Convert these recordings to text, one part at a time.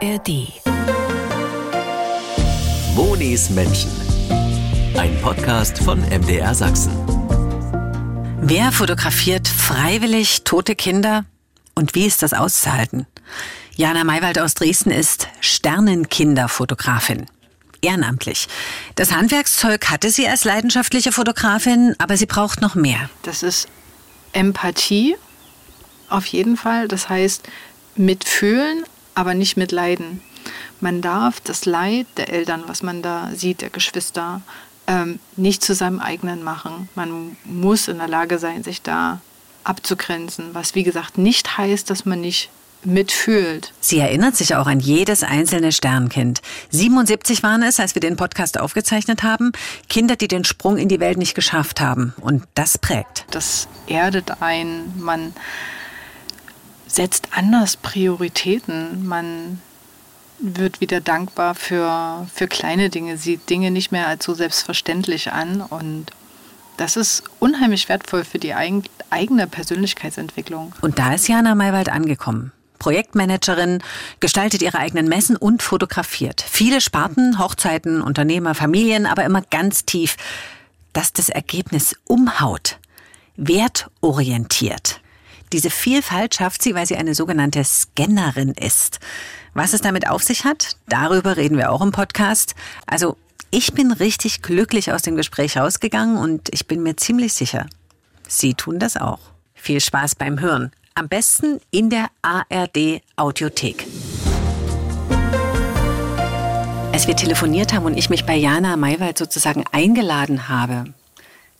ARD. Monis Menschen. Ein Podcast von MDR Sachsen. Wer fotografiert freiwillig tote Kinder? Und wie ist das auszuhalten? Jana Maywald aus Dresden ist Sternenkinderfotografin. Ehrenamtlich. Das Handwerkszeug hatte sie als leidenschaftliche Fotografin, aber sie braucht noch mehr. Das ist Empathie, auf jeden Fall. Das heißt, mitfühlen, aber nicht mitleiden. Man darf das Leid der Eltern, was man da sieht, der Geschwister, ähm, nicht zu seinem eigenen machen. Man muss in der Lage sein, sich da abzugrenzen, was wie gesagt nicht heißt, dass man nicht mitfühlt. Sie erinnert sich auch an jedes einzelne Sternkind. 77 waren es, als wir den Podcast aufgezeichnet haben. Kinder, die den Sprung in die Welt nicht geschafft haben. Und das prägt. Das erdet ein. Man setzt anders Prioritäten. Man wird wieder dankbar für, für kleine Dinge, sieht Dinge nicht mehr als so selbstverständlich an und das ist unheimlich wertvoll für die eigene Persönlichkeitsentwicklung. Und da ist Jana Maywald angekommen. Projektmanagerin, gestaltet ihre eigenen Messen und fotografiert. Viele Sparten, Hochzeiten, Unternehmer, Familien, aber immer ganz tief, dass das Ergebnis umhaut. Wertorientiert. Diese Vielfalt schafft sie, weil sie eine sogenannte Scannerin ist. Was es damit auf sich hat, darüber reden wir auch im Podcast. Also ich bin richtig glücklich aus dem Gespräch rausgegangen und ich bin mir ziemlich sicher, Sie tun das auch. Viel Spaß beim Hören. Am besten in der ARD Audiothek. Als wir telefoniert haben und ich mich bei Jana Maywald sozusagen eingeladen habe,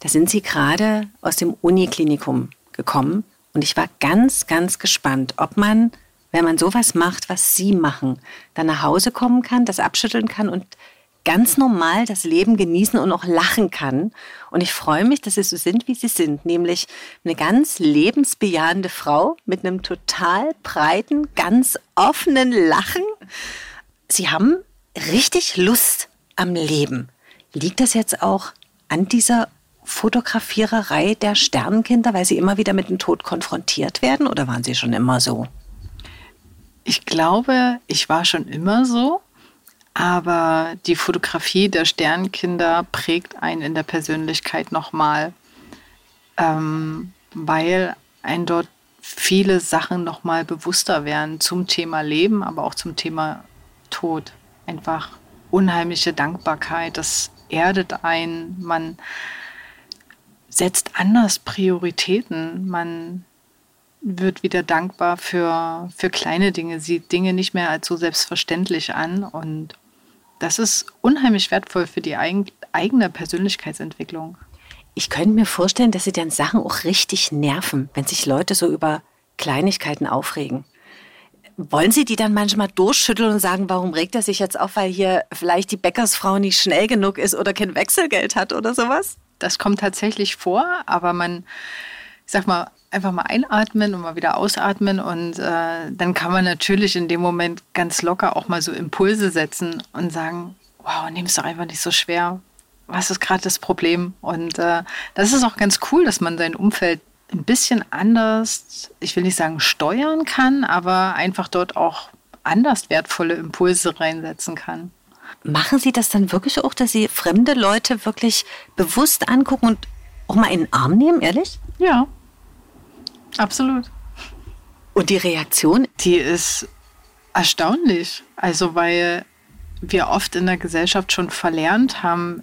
da sind Sie gerade aus dem Uniklinikum gekommen und ich war ganz, ganz gespannt, ob man, wenn man sowas macht, was Sie machen, dann nach Hause kommen kann, das abschütteln kann und ganz normal das Leben genießen und auch lachen kann. Und ich freue mich, dass Sie so sind, wie Sie sind, nämlich eine ganz lebensbejahende Frau mit einem total breiten, ganz offenen Lachen. Sie haben richtig Lust am Leben. Liegt das jetzt auch an dieser Fotografiererei der Sternenkinder, weil sie immer wieder mit dem Tod konfrontiert werden oder waren sie schon immer so? Ich glaube, ich war schon immer so, aber die Fotografie der Sternenkinder prägt einen in der Persönlichkeit nochmal, ähm, weil ein dort viele Sachen nochmal bewusster werden zum Thema Leben, aber auch zum Thema Tod. Einfach unheimliche Dankbarkeit, das erdet ein, man setzt anders Prioritäten. Man wird wieder dankbar für, für kleine Dinge, sieht Dinge nicht mehr als so selbstverständlich an. Und das ist unheimlich wertvoll für die eigene Persönlichkeitsentwicklung. Ich könnte mir vorstellen, dass sie dann Sachen auch richtig nerven, wenn sich Leute so über Kleinigkeiten aufregen. Wollen Sie die dann manchmal durchschütteln und sagen, warum regt er sich jetzt auf, weil hier vielleicht die Bäckersfrau nicht schnell genug ist oder kein Wechselgeld hat oder sowas? Das kommt tatsächlich vor, aber man, ich sag mal, einfach mal einatmen und mal wieder ausatmen und äh, dann kann man natürlich in dem Moment ganz locker auch mal so Impulse setzen und sagen, wow, nimm es doch einfach nicht so schwer. Was ist gerade das Problem? Und äh, das ist auch ganz cool, dass man sein Umfeld ein bisschen anders, ich will nicht sagen steuern kann, aber einfach dort auch anders wertvolle Impulse reinsetzen kann. Machen Sie das dann wirklich auch, dass Sie fremde Leute wirklich bewusst angucken und auch mal in den Arm nehmen, ehrlich? Ja, absolut. Und die Reaktion? Die ist erstaunlich. Also, weil wir oft in der Gesellschaft schon verlernt haben,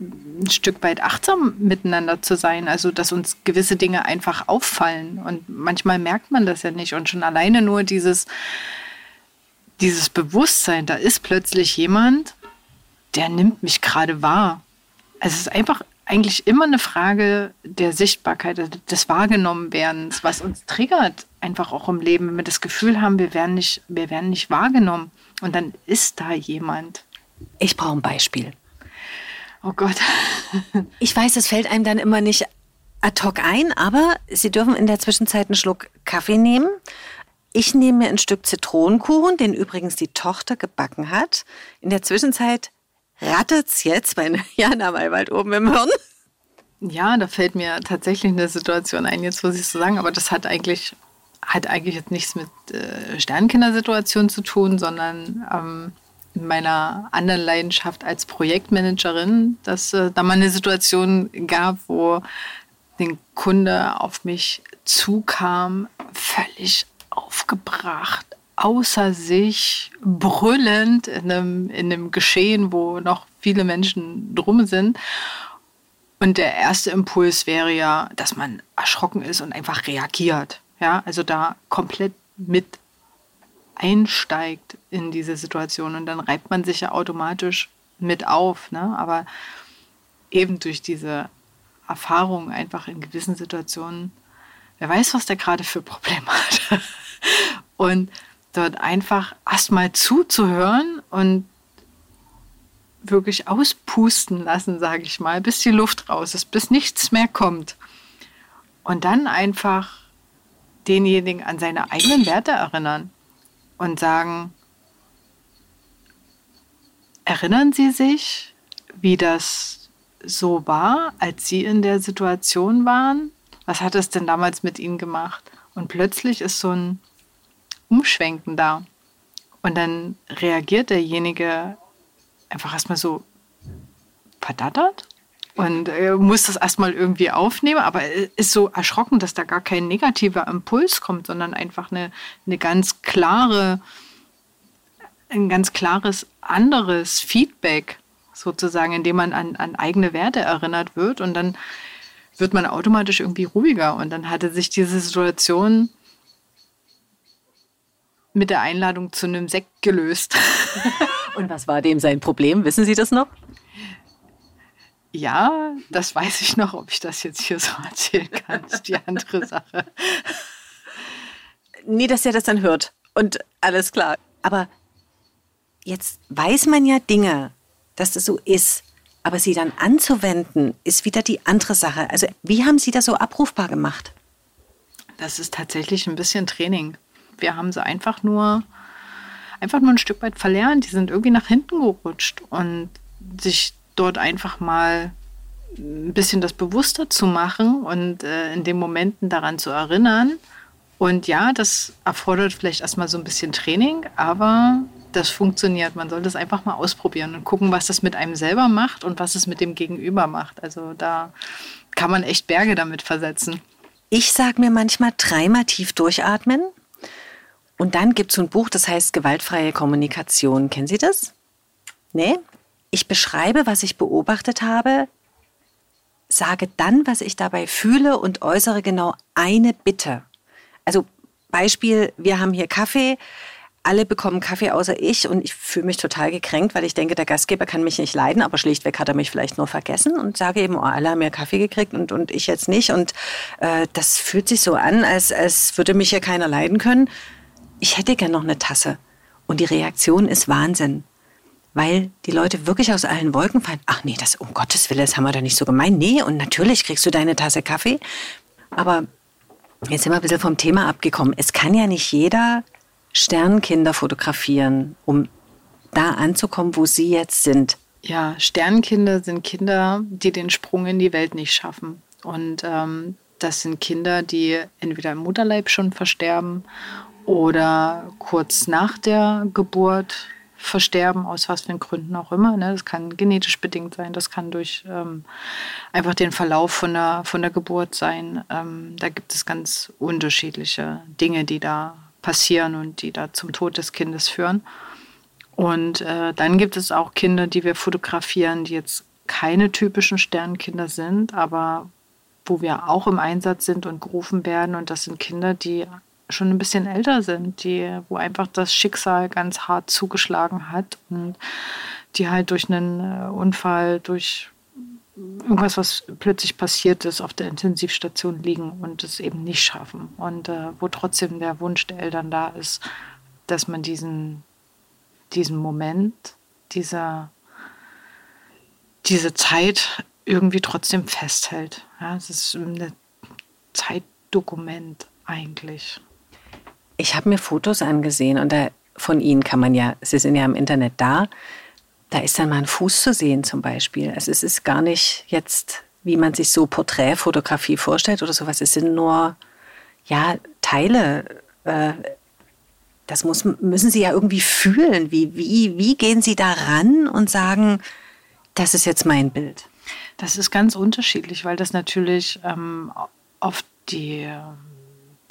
ein Stück weit achtsam miteinander zu sein. Also, dass uns gewisse Dinge einfach auffallen. Und manchmal merkt man das ja nicht. Und schon alleine nur dieses, dieses Bewusstsein, da ist plötzlich jemand, der nimmt mich gerade wahr. Also es ist einfach eigentlich immer eine Frage der Sichtbarkeit, des Wahrgenommenwerdens, was uns triggert, einfach auch im Leben, wenn wir das Gefühl haben, wir werden nicht, wir werden nicht wahrgenommen. Und dann ist da jemand. Ich brauche ein Beispiel. Oh Gott. ich weiß, es fällt einem dann immer nicht ad hoc ein, aber Sie dürfen in der Zwischenzeit einen Schluck Kaffee nehmen. Ich nehme mir ein Stück Zitronenkuchen, den übrigens die Tochter gebacken hat. In der Zwischenzeit rattert's jetzt bei Jana Maywald oben im Hirn. Ja, da fällt mir tatsächlich eine Situation ein, jetzt muss ich so sagen, aber das hat eigentlich hat eigentlich jetzt nichts mit äh, Sternkindersituation zu tun, sondern ähm, in meiner anderen Leidenschaft als Projektmanagerin, dass äh, da mal eine Situation gab, wo den Kunde auf mich zukam, völlig aufgebracht, außer sich, brüllend in einem, in einem Geschehen, wo noch viele Menschen drum sind. Und der erste Impuls wäre ja, dass man erschrocken ist und einfach reagiert. Ja, also da komplett mit einsteigt in diese Situation und dann reibt man sich ja automatisch mit auf. Ne? Aber eben durch diese Erfahrung einfach in gewissen Situationen, wer weiß, was der gerade für Probleme hat. Und dort einfach erstmal zuzuhören und wirklich auspusten lassen, sage ich mal, bis die Luft raus ist, bis nichts mehr kommt. Und dann einfach denjenigen an seine eigenen Werte erinnern und sagen, erinnern Sie sich, wie das so war, als Sie in der Situation waren? Was hat es denn damals mit Ihnen gemacht? Und plötzlich ist so ein Umschwenken da. Und dann reagiert derjenige einfach erstmal so verdattert und äh, muss das erstmal irgendwie aufnehmen, aber ist so erschrocken, dass da gar kein negativer Impuls kommt, sondern einfach eine, eine ganz klare, ein ganz klares anderes Feedback sozusagen, indem man an, an eigene Werte erinnert wird. Und dann wird man automatisch irgendwie ruhiger. Und dann hatte sich diese Situation mit der Einladung zu einem Sekt gelöst. und was war dem sein Problem? Wissen Sie das noch? Ja, das weiß ich noch, ob ich das jetzt hier so erzählen kann, ist die andere Sache. Nee, dass er das dann hört. Und alles klar. Aber jetzt weiß man ja Dinge, dass das so ist. Aber sie dann anzuwenden, ist wieder die andere Sache. Also, wie haben Sie das so abrufbar gemacht? Das ist tatsächlich ein bisschen Training. Wir haben sie einfach nur, einfach nur ein Stück weit verlernt. Die sind irgendwie nach hinten gerutscht und sich dort einfach mal ein bisschen das bewusster zu machen und äh, in den Momenten daran zu erinnern. Und ja, das erfordert vielleicht erstmal so ein bisschen Training, aber das funktioniert. Man soll das einfach mal ausprobieren und gucken, was das mit einem selber macht und was es mit dem Gegenüber macht. Also da kann man echt Berge damit versetzen. Ich sage mir manchmal dreimal tief durchatmen. Und dann gibt es so ein Buch, das heißt Gewaltfreie Kommunikation. Kennen Sie das? Nee? Ich beschreibe, was ich beobachtet habe, sage dann, was ich dabei fühle und äußere genau eine Bitte. Also Beispiel, wir haben hier Kaffee, alle bekommen Kaffee außer ich und ich fühle mich total gekränkt, weil ich denke, der Gastgeber kann mich nicht leiden, aber schlichtweg hat er mich vielleicht nur vergessen und sage eben, oh, alle haben ja Kaffee gekriegt und, und ich jetzt nicht. Und äh, das fühlt sich so an, als, als würde mich hier keiner leiden können. Ich hätte gern noch eine Tasse. Und die Reaktion ist Wahnsinn weil die Leute wirklich aus allen Wolken fallen. Ach nee, das um Gottes Willen, das haben wir doch nicht so gemeint. Nee, und natürlich kriegst du deine Tasse Kaffee. Aber jetzt sind wir ein bisschen vom Thema abgekommen. Es kann ja nicht jeder Sternkinder fotografieren, um da anzukommen, wo sie jetzt sind. Ja, Sternkinder sind Kinder, die den Sprung in die Welt nicht schaffen. Und ähm, das sind Kinder, die entweder im Mutterleib schon versterben oder kurz nach der Geburt versterben, aus was für Gründen auch immer. Ne? Das kann genetisch bedingt sein, das kann durch ähm, einfach den Verlauf von der, von der Geburt sein. Ähm, da gibt es ganz unterschiedliche Dinge, die da passieren und die da zum Tod des Kindes führen. Und äh, dann gibt es auch Kinder, die wir fotografieren, die jetzt keine typischen Sternkinder sind, aber wo wir auch im Einsatz sind und gerufen werden. Und das sind Kinder, die schon ein bisschen älter sind, die, wo einfach das Schicksal ganz hart zugeschlagen hat und die halt durch einen äh, Unfall, durch irgendwas, was plötzlich passiert ist, auf der Intensivstation liegen und es eben nicht schaffen. Und äh, wo trotzdem der Wunsch der Eltern da ist, dass man diesen, diesen Moment, dieser, diese Zeit irgendwie trotzdem festhält. Ja, es ist ein Zeitdokument eigentlich. Ich habe mir Fotos angesehen und da, von Ihnen kann man ja, Sie sind ja im Internet da, da ist dann mal ein Fuß zu sehen zum Beispiel. Also es ist gar nicht jetzt, wie man sich so Porträtfotografie vorstellt oder sowas. Es sind nur ja, Teile, äh, das muss, müssen Sie ja irgendwie fühlen. Wie, wie, wie gehen Sie da ran und sagen, das ist jetzt mein Bild? Das ist ganz unterschiedlich, weil das natürlich ähm, auf die,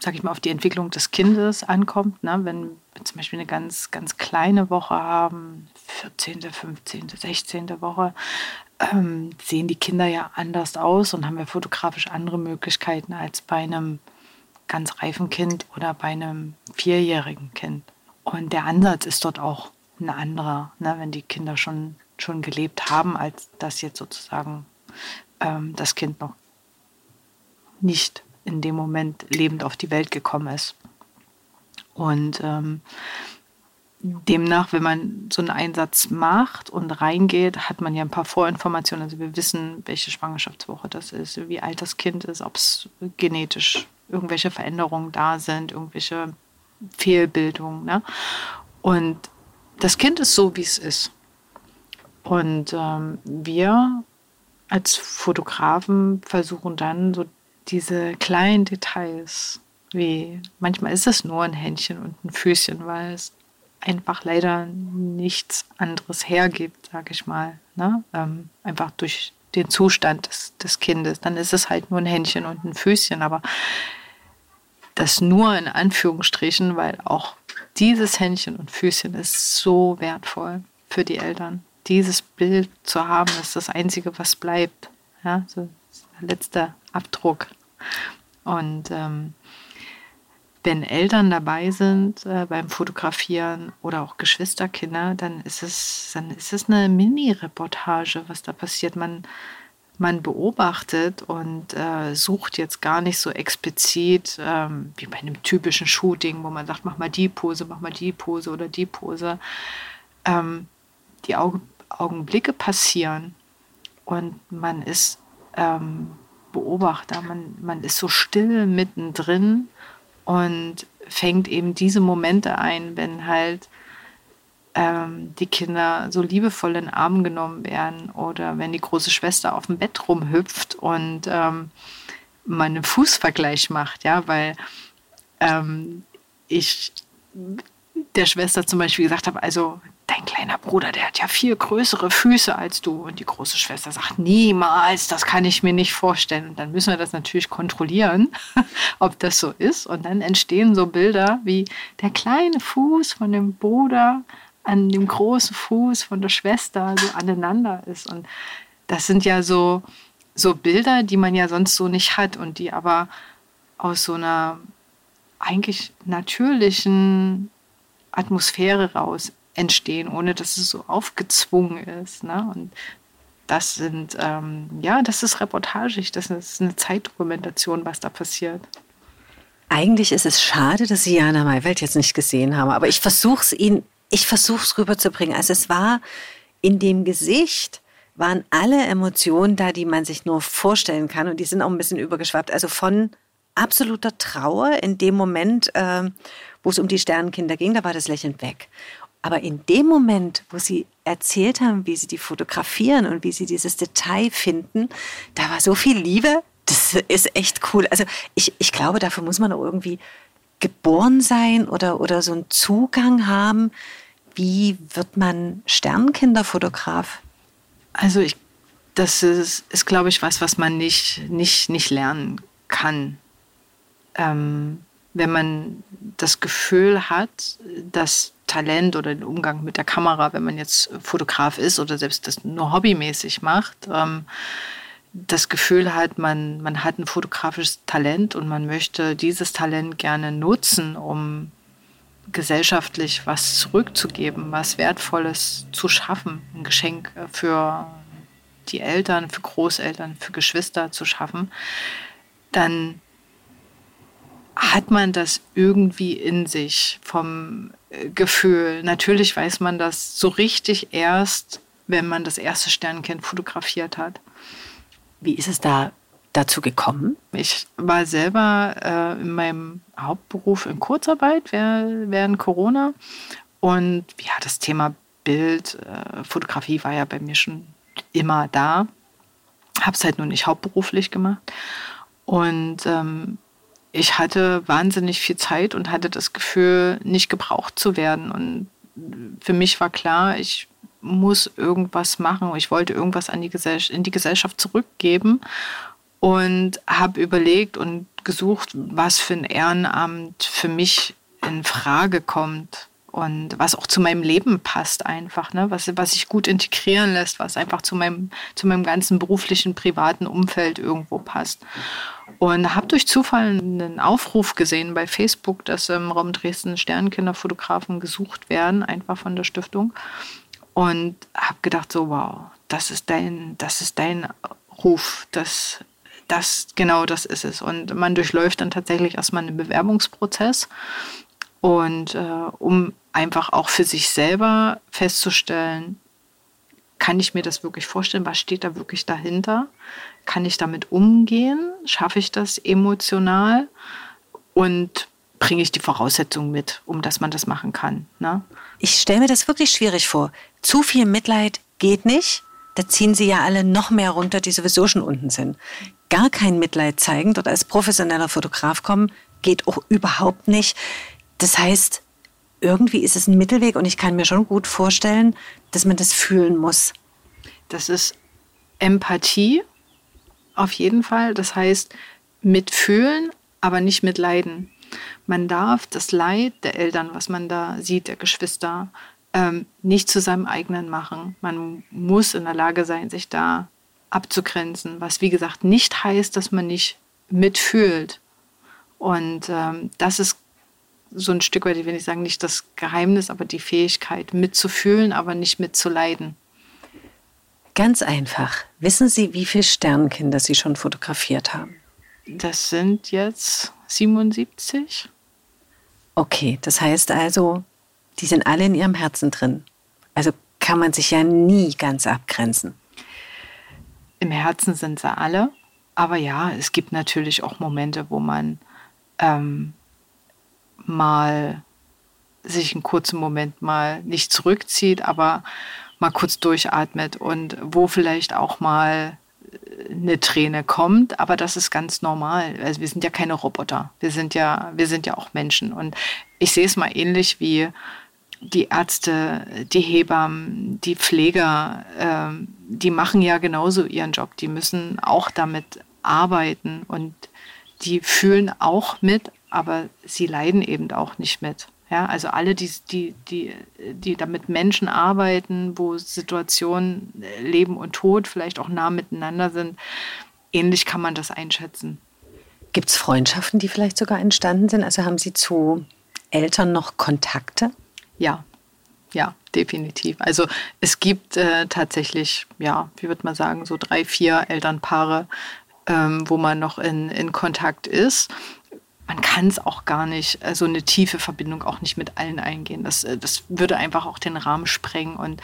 sag ich mal, auf die Entwicklung des Kindes ankommt. Ne? Wenn wir zum Beispiel eine ganz, ganz kleine Woche haben, 14., 15., 16. Woche, ähm, sehen die Kinder ja anders aus und haben wir fotografisch andere Möglichkeiten als bei einem ganz reifen Kind oder bei einem vierjährigen Kind. Und der Ansatz ist dort auch ein anderer, ne, wenn die Kinder schon, schon gelebt haben, als dass jetzt sozusagen ähm, das Kind noch nicht in dem Moment lebend auf die Welt gekommen ist. Und ähm, demnach, wenn man so einen Einsatz macht und reingeht, hat man ja ein paar Vorinformationen. Also wir wissen, welche Schwangerschaftswoche das ist, wie alt das Kind ist, ob es genetisch irgendwelche Veränderungen da sind, irgendwelche Fehlbildungen. Ne? Und das Kind ist so, wie es ist. Und ähm, wir als Fotografen versuchen dann so diese kleinen Details, wie manchmal ist es nur ein Händchen und ein Füßchen, weil es einfach leider nichts anderes hergibt, sage ich mal. Ne? Ähm, einfach durch den Zustand des, des Kindes. Dann ist es halt nur ein Händchen und ein Füßchen, aber das nur in Anführungsstrichen, weil auch dieses Händchen und Füßchen ist so wertvoll für die Eltern. Dieses Bild zu haben, ist das Einzige, was bleibt. Ja, so der letzte Abdruck. Und ähm, wenn Eltern dabei sind äh, beim Fotografieren oder auch Geschwisterkinder, dann ist es, dann ist es eine Mini-Reportage, was da passiert. Man, man beobachtet und äh, sucht jetzt gar nicht so explizit ähm, wie bei einem typischen Shooting, wo man sagt, mach mal die Pose, mach mal die Pose oder die Pose. Ähm, die Augen, Augenblicke passieren und man ist ähm, Beobachter, man, man ist so still mittendrin und fängt eben diese Momente ein, wenn halt ähm, die Kinder so liebevoll in den Arm genommen werden oder wenn die große Schwester auf dem Bett rumhüpft und ähm, man einen Fußvergleich macht, ja, weil ähm, ich der Schwester zum Beispiel gesagt habe, also dein kleiner Bruder, der hat ja viel größere Füße als du. Und die große Schwester sagt, niemals, das kann ich mir nicht vorstellen. Und dann müssen wir das natürlich kontrollieren, ob das so ist. Und dann entstehen so Bilder wie der kleine Fuß von dem Bruder an dem großen Fuß von der Schwester so aneinander ist. Und das sind ja so, so Bilder, die man ja sonst so nicht hat und die aber aus so einer eigentlich natürlichen Atmosphäre raus entstehen, ohne dass es so aufgezwungen ist. Ne? Und das sind, ähm, ja, das ist reportagig, das ist eine Zeitdokumentation, was da passiert. Eigentlich ist es schade, dass Sie Jana Maywald jetzt nicht gesehen haben, aber ich versuche es Ihnen, ich versuche es rüberzubringen. Also es war in dem Gesicht, waren alle Emotionen da, die man sich nur vorstellen kann und die sind auch ein bisschen übergeschwappt. Also von absoluter Trauer in dem Moment, äh, wo es um die Sternenkinder ging, da war das Lächeln weg. Aber in dem Moment, wo sie erzählt haben, wie sie die fotografieren und wie sie dieses Detail finden, da war so viel Liebe. Das ist echt cool. Also ich, ich glaube, dafür muss man irgendwie geboren sein oder, oder so einen Zugang haben. Wie wird man Sternenkinderfotograf? Also ich, das ist, ist glaube ich, was, was man nicht, nicht, nicht lernen kann. Ähm, wenn man das Gefühl hat, dass Talent oder den Umgang mit der Kamera, wenn man jetzt Fotograf ist oder selbst das nur hobbymäßig macht, ähm, das Gefühl hat, man, man hat ein fotografisches Talent und man möchte dieses Talent gerne nutzen, um gesellschaftlich was zurückzugeben, was Wertvolles zu schaffen, ein Geschenk für die Eltern, für Großeltern, für Geschwister zu schaffen, dann hat man das irgendwie in sich vom äh, Gefühl. Natürlich weiß man das so richtig erst, wenn man das erste Sternkind fotografiert hat. Wie ist es da dazu gekommen? Ich war selber äh, in meinem Hauptberuf in Kurzarbeit während Corona und ja, das Thema Bild, äh, Fotografie war ja bei mir schon immer da. Habe es halt nur nicht hauptberuflich gemacht. Und ähm, ich hatte wahnsinnig viel Zeit und hatte das Gefühl, nicht gebraucht zu werden. Und für mich war klar, ich muss irgendwas machen. Ich wollte irgendwas an die in die Gesellschaft zurückgeben und habe überlegt und gesucht, was für ein Ehrenamt für mich in Frage kommt und was auch zu meinem Leben passt einfach, ne? was, was sich gut integrieren lässt, was einfach zu meinem, zu meinem ganzen beruflichen, privaten Umfeld irgendwo passt. Und habe durch Zufall einen Aufruf gesehen bei Facebook, dass im Raum Dresden Sternkinderfotografen gesucht werden, einfach von der Stiftung. Und habe gedacht, so wow, das ist dein, das ist dein Ruf, das, das, genau das ist es. Und man durchläuft dann tatsächlich erstmal einen Bewerbungsprozess. Und äh, um einfach auch für sich selber festzustellen, kann ich mir das wirklich vorstellen? Was steht da wirklich dahinter? Kann ich damit umgehen? Schaffe ich das emotional? Und bringe ich die Voraussetzungen mit, um dass man das machen kann? Ne? Ich stelle mir das wirklich schwierig vor. Zu viel Mitleid geht nicht. Da ziehen sie ja alle noch mehr runter, die sowieso schon unten sind. Gar kein Mitleid zeigen, dort als professioneller Fotograf kommen, geht auch überhaupt nicht. Das heißt, irgendwie ist es ein Mittelweg und ich kann mir schon gut vorstellen, dass man das fühlen muss. Das ist Empathie auf jeden Fall. Das heißt, mitfühlen, aber nicht mitleiden. Man darf das Leid der Eltern, was man da sieht, der Geschwister, ähm, nicht zu seinem eigenen machen. Man muss in der Lage sein, sich da abzugrenzen, was wie gesagt nicht heißt, dass man nicht mitfühlt. Und ähm, das ist so ein Stück weit, ich will nicht sagen, nicht das Geheimnis, aber die Fähigkeit mitzufühlen, aber nicht mitzuleiden. Ganz einfach. Wissen Sie, wie viele Sternkinder Sie schon fotografiert haben? Das sind jetzt 77. Okay, das heißt also, die sind alle in Ihrem Herzen drin. Also kann man sich ja nie ganz abgrenzen. Im Herzen sind sie alle. Aber ja, es gibt natürlich auch Momente, wo man ähm, mal sich einen kurzen Moment mal nicht zurückzieht, aber mal kurz durchatmet und wo vielleicht auch mal eine Träne kommt, aber das ist ganz normal. Also wir sind ja keine Roboter. Wir sind ja, wir sind ja auch Menschen. Und ich sehe es mal ähnlich wie die Ärzte, die Hebammen, die Pfleger, äh, die machen ja genauso ihren Job. Die müssen auch damit arbeiten und die fühlen auch mit, aber sie leiden eben auch nicht mit. Ja, also alle, die, die, die, die da mit Menschen arbeiten, wo Situationen äh, Leben und Tod vielleicht auch nah miteinander sind, ähnlich kann man das einschätzen. Gibt es Freundschaften, die vielleicht sogar entstanden sind? Also haben Sie zu Eltern noch Kontakte? Ja, ja, definitiv. Also es gibt äh, tatsächlich, ja, wie würde man sagen, so drei, vier Elternpaare, ähm, wo man noch in, in Kontakt ist man kann es auch gar nicht, so also eine tiefe Verbindung auch nicht mit allen eingehen. Das, äh, das würde einfach auch den Rahmen sprengen. Und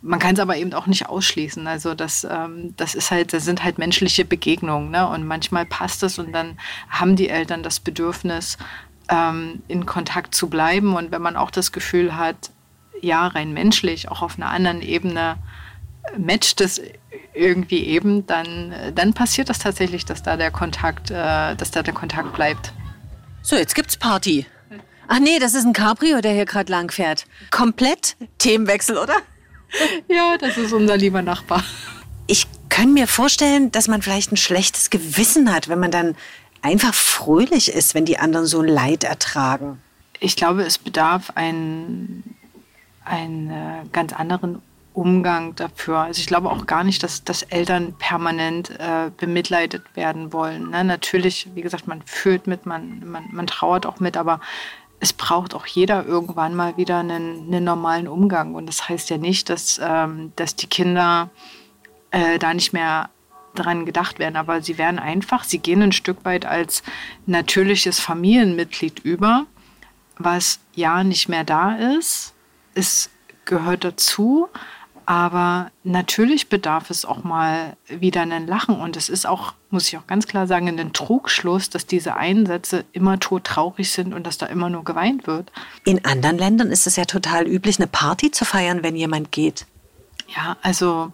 man kann es aber eben auch nicht ausschließen. Also das, ähm, das ist halt, das sind halt menschliche Begegnungen. Ne? Und manchmal passt es und dann haben die Eltern das Bedürfnis, ähm, in Kontakt zu bleiben. Und wenn man auch das Gefühl hat, ja, rein menschlich, auch auf einer anderen Ebene, matcht es irgendwie eben, dann, dann passiert das tatsächlich, dass da der Kontakt, äh, dass da der Kontakt bleibt. So, jetzt gibt's Party. Ach nee, das ist ein Cabrio, der hier gerade lang fährt. Komplett Themenwechsel, oder? Ja, das ist unser lieber Nachbar. Ich kann mir vorstellen, dass man vielleicht ein schlechtes Gewissen hat, wenn man dann einfach fröhlich ist, wenn die anderen so Leid ertragen. Ich glaube, es bedarf einen, einen äh, ganz anderen Umgang dafür. Also ich glaube auch gar nicht, dass, dass Eltern permanent äh, bemitleidet werden wollen. Ne? Natürlich, wie gesagt, man fühlt mit, man, man, man trauert auch mit, aber es braucht auch jeder irgendwann mal wieder einen, einen normalen Umgang. Und das heißt ja nicht, dass, ähm, dass die Kinder äh, da nicht mehr dran gedacht werden, aber sie werden einfach, sie gehen ein Stück weit als natürliches Familienmitglied über, was ja nicht mehr da ist. Es gehört dazu, aber natürlich bedarf es auch mal wieder einen Lachen. Und es ist auch, muss ich auch ganz klar sagen, ein Trugschluss, dass diese Einsätze immer todtraurig sind und dass da immer nur geweint wird. In anderen Ländern ist es ja total üblich, eine Party zu feiern, wenn jemand geht. Ja, also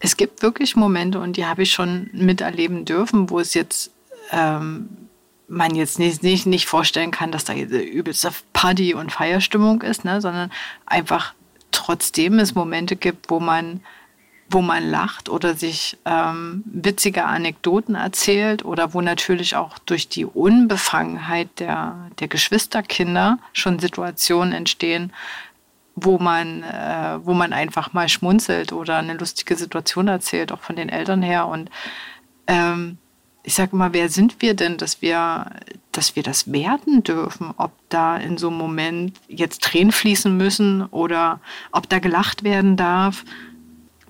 es gibt wirklich Momente und die habe ich schon miterleben dürfen, wo es jetzt ähm, man jetzt nicht, nicht, nicht vorstellen kann, dass da übelste Party- und Feierstimmung ist, ne? sondern einfach trotzdem es Momente gibt, wo man, wo man lacht oder sich ähm, witzige Anekdoten erzählt oder wo natürlich auch durch die Unbefangenheit der, der Geschwisterkinder schon Situationen entstehen, wo man, äh, wo man einfach mal schmunzelt oder eine lustige Situation erzählt, auch von den Eltern her. Und ähm, ich sage mal, wer sind wir denn, dass wir, dass wir das werten dürfen, ob da in so einem Moment jetzt Tränen fließen müssen oder ob da gelacht werden darf.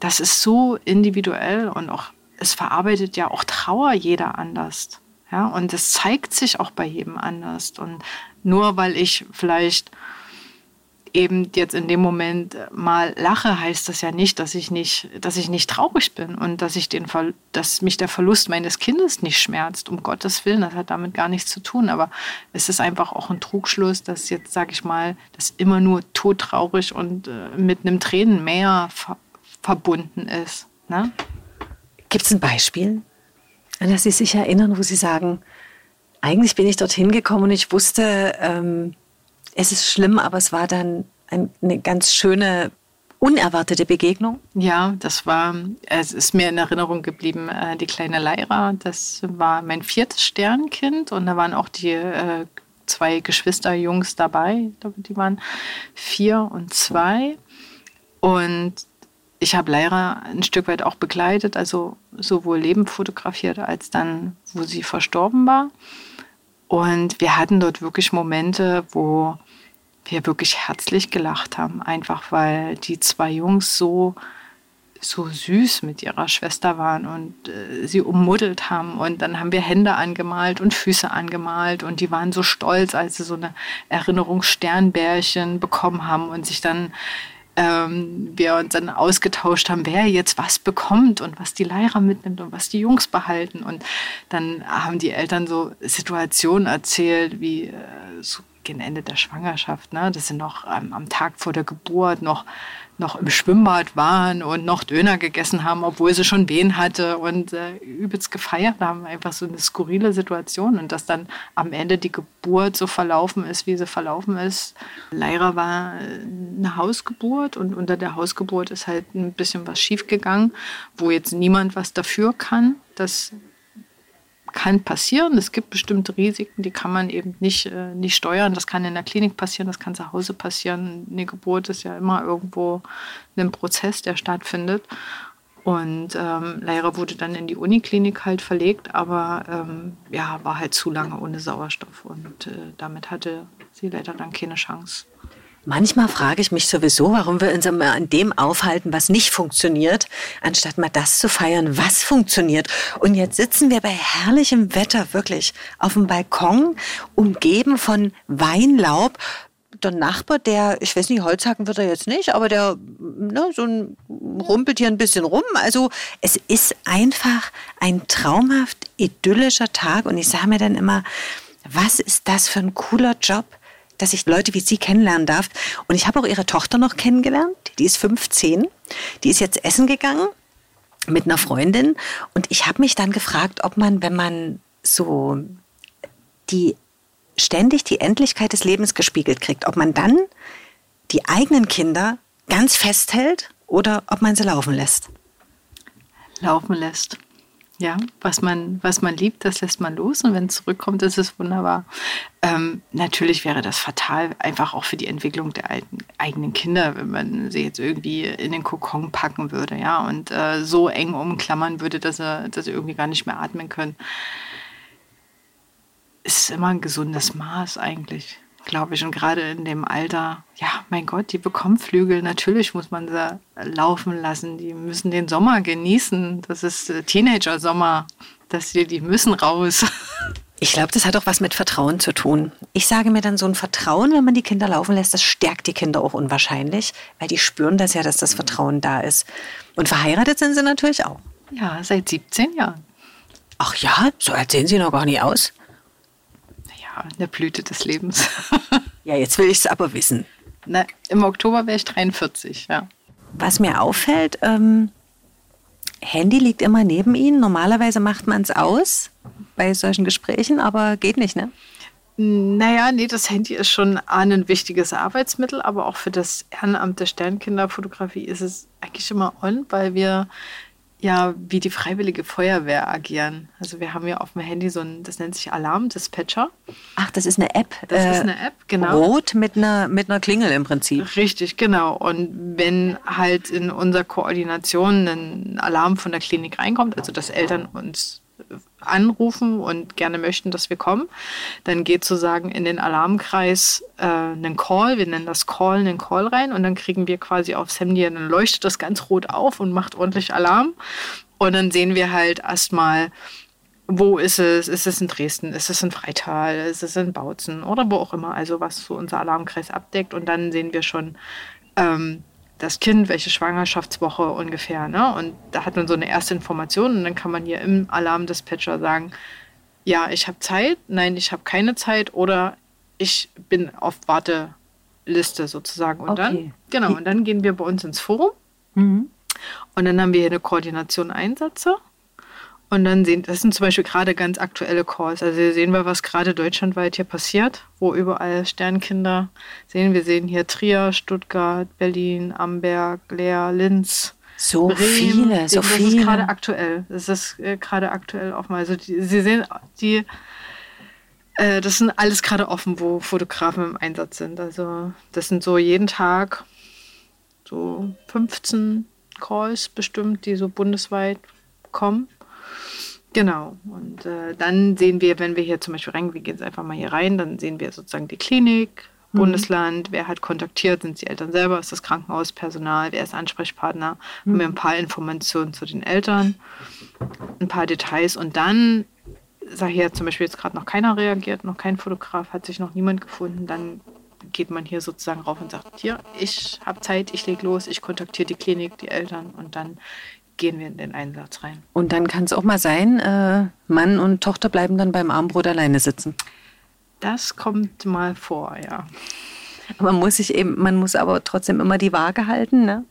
Das ist so individuell und auch es verarbeitet ja auch Trauer jeder anders. Ja, und es zeigt sich auch bei jedem anders. Und nur weil ich vielleicht eben jetzt in dem Moment mal lache, heißt das ja nicht, dass ich nicht, dass ich nicht traurig bin und dass ich den, dass mich der Verlust meines Kindes nicht schmerzt. Um Gottes Willen, das hat damit gar nichts zu tun. Aber es ist einfach auch ein Trugschluss, dass jetzt, sage ich mal, das immer nur todtraurig und äh, mit einem Tränenmeer ver verbunden ist. Ne? Gibt es ein Beispiel, an das Sie sich erinnern, wo Sie sagen, eigentlich bin ich dorthin gekommen und ich wusste, ähm, es ist schlimm, aber es war dann eine ganz schöne, unerwartete Begegnung. Ja, das war, es ist mir in Erinnerung geblieben, äh, die kleine Leira. Das war mein viertes Sternkind und da waren auch die äh, zwei Geschwisterjungs dabei. Die waren vier und zwei. Und ich habe Leira ein Stück weit auch begleitet, also sowohl Leben fotografiert als dann, wo sie verstorben war. Und wir hatten dort wirklich Momente, wo wir wirklich herzlich gelacht haben, einfach weil die zwei Jungs so so süß mit ihrer Schwester waren und äh, sie ummuddelt haben. Und dann haben wir Hände angemalt und Füße angemalt und die waren so stolz, als sie so eine Erinnerungssternbärchen bekommen haben und sich dann ähm, wir uns dann ausgetauscht haben, wer jetzt was bekommt und was die Lehrer mitnimmt und was die Jungs behalten. Und dann haben die Eltern so Situationen erzählt, wie äh, so gegen Ende der Schwangerschaft, ne? dass sie noch ähm, am Tag vor der Geburt noch noch im Schwimmbad waren und noch Döner gegessen haben, obwohl sie schon Wehen hatte und äh, übelst gefeiert haben. Einfach so eine skurrile Situation und dass dann am Ende die Geburt so verlaufen ist, wie sie verlaufen ist. Leira war äh, eine Hausgeburt und unter der Hausgeburt ist halt ein bisschen was schiefgegangen, wo jetzt niemand was dafür kann, dass kann passieren. Es gibt bestimmte Risiken, die kann man eben nicht, äh, nicht steuern. Das kann in der Klinik passieren, das kann zu Hause passieren. Eine Geburt ist ja immer irgendwo ein Prozess, der stattfindet. Und ähm, Leira wurde dann in die Uniklinik halt verlegt, aber ähm, ja, war halt zu lange ohne Sauerstoff und äh, damit hatte sie leider dann keine Chance. Manchmal frage ich mich sowieso, warum wir uns immer an dem aufhalten, was nicht funktioniert, anstatt mal das zu feiern, was funktioniert. Und jetzt sitzen wir bei herrlichem Wetter wirklich auf dem Balkon, umgeben von Weinlaub. Der Nachbar, der, ich weiß nicht, Holzhacken wird er jetzt nicht, aber der ne, so ein, rumpelt hier ein bisschen rum. Also es ist einfach ein traumhaft idyllischer Tag. Und ich sage mir dann immer, was ist das für ein cooler Job? Dass ich Leute wie Sie kennenlernen darf. Und ich habe auch Ihre Tochter noch kennengelernt. Die ist 15. Die ist jetzt essen gegangen mit einer Freundin. Und ich habe mich dann gefragt, ob man, wenn man so die ständig die Endlichkeit des Lebens gespiegelt kriegt, ob man dann die eigenen Kinder ganz festhält oder ob man sie laufen lässt. Laufen lässt. Ja, was man, was man liebt, das lässt man los und wenn es zurückkommt, ist es wunderbar. Ähm, natürlich wäre das fatal, einfach auch für die Entwicklung der alten, eigenen Kinder, wenn man sie jetzt irgendwie in den Kokon packen würde, ja, und äh, so eng umklammern würde, dass sie, dass sie irgendwie gar nicht mehr atmen können. Ist immer ein gesundes Maß eigentlich glaube ich. Und gerade in dem Alter, ja, mein Gott, die bekommen Flügel. Natürlich muss man sie laufen lassen. Die müssen den Sommer genießen. Das ist äh, Teenager-Sommer. Die, die müssen raus. Ich glaube, das hat auch was mit Vertrauen zu tun. Ich sage mir dann so ein Vertrauen, wenn man die Kinder laufen lässt, das stärkt die Kinder auch unwahrscheinlich, weil die spüren das ja, dass das Vertrauen da ist. Und verheiratet sind sie natürlich auch. Ja, seit 17 Jahren. Ach ja, so alt sehen sie noch gar nicht aus in der Blüte des Lebens. ja, jetzt will ich es aber wissen. Na, Im Oktober wäre ich 43, ja. Was mir auffällt, ähm, Handy liegt immer neben Ihnen. Normalerweise macht man es aus bei solchen Gesprächen, aber geht nicht, ne? Naja, nee, das Handy ist schon ein wichtiges Arbeitsmittel, aber auch für das Ehrenamt der Sternkinderfotografie ist es eigentlich immer on, weil wir ja wie die Freiwillige Feuerwehr agieren. Also wir haben ja auf dem Handy so ein, das nennt sich Alarm-Dispatcher. Ach, das ist eine App. Das äh, ist eine App, genau. Rot mit einer, mit einer Klingel im Prinzip. Richtig, genau. Und wenn halt in unserer Koordination ein Alarm von der Klinik reinkommt, also dass Eltern uns anrufen und gerne möchten, dass wir kommen, dann geht sozusagen in den Alarmkreis äh, einen Call, wir nennen das Call, einen Call rein und dann kriegen wir quasi aufs Handy, dann leuchtet das ganz rot auf und macht ordentlich Alarm und dann sehen wir halt erstmal, wo ist es? Ist es in Dresden? Ist es in Freital? Ist es in Bautzen? Oder wo auch immer, also was so unser Alarmkreis abdeckt und dann sehen wir schon, ähm, das Kind, welche Schwangerschaftswoche ungefähr. Ne? Und da hat man so eine erste Information und dann kann man hier im Alarmdispatcher sagen, ja, ich habe Zeit, nein, ich habe keine Zeit oder ich bin auf Warteliste sozusagen. Und okay. dann, genau, und dann gehen wir bei uns ins Forum mhm. und dann haben wir hier eine Koordination Einsätze und dann sehen, das sind zum Beispiel gerade ganz aktuelle Calls. Also hier sehen wir, was gerade deutschlandweit hier passiert, wo überall Sternkinder sehen. Wir sehen hier Trier, Stuttgart, Berlin, Amberg, Leer, Linz. So Bremen. viele, so das viele. Das ist gerade aktuell. Das ist äh, gerade aktuell offen. Also die, Sie sehen, die, äh, das sind alles gerade offen, wo Fotografen im Einsatz sind. Also das sind so jeden Tag so 15 Calls bestimmt, die so bundesweit kommen. Genau. Und äh, dann sehen wir, wenn wir hier zum Beispiel rein, wir gehen jetzt einfach mal hier rein, dann sehen wir sozusagen die Klinik, mhm. Bundesland, wer hat kontaktiert, sind die Eltern selber, ist das Krankenhauspersonal, wer ist Ansprechpartner, mhm. haben wir ein paar Informationen zu den Eltern, ein paar Details und dann, sage ich ja zum Beispiel jetzt gerade noch keiner reagiert, noch kein Fotograf, hat sich noch niemand gefunden, dann geht man hier sozusagen rauf und sagt, hier, ich habe Zeit, ich lege los, ich kontaktiere die Klinik, die Eltern und dann gehen wir in den Einsatz rein. Und dann kann es auch mal sein, äh, Mann und Tochter bleiben dann beim Armbrot alleine sitzen. Das kommt mal vor, ja. Man muss sich eben, man muss aber trotzdem immer die Waage halten, ne?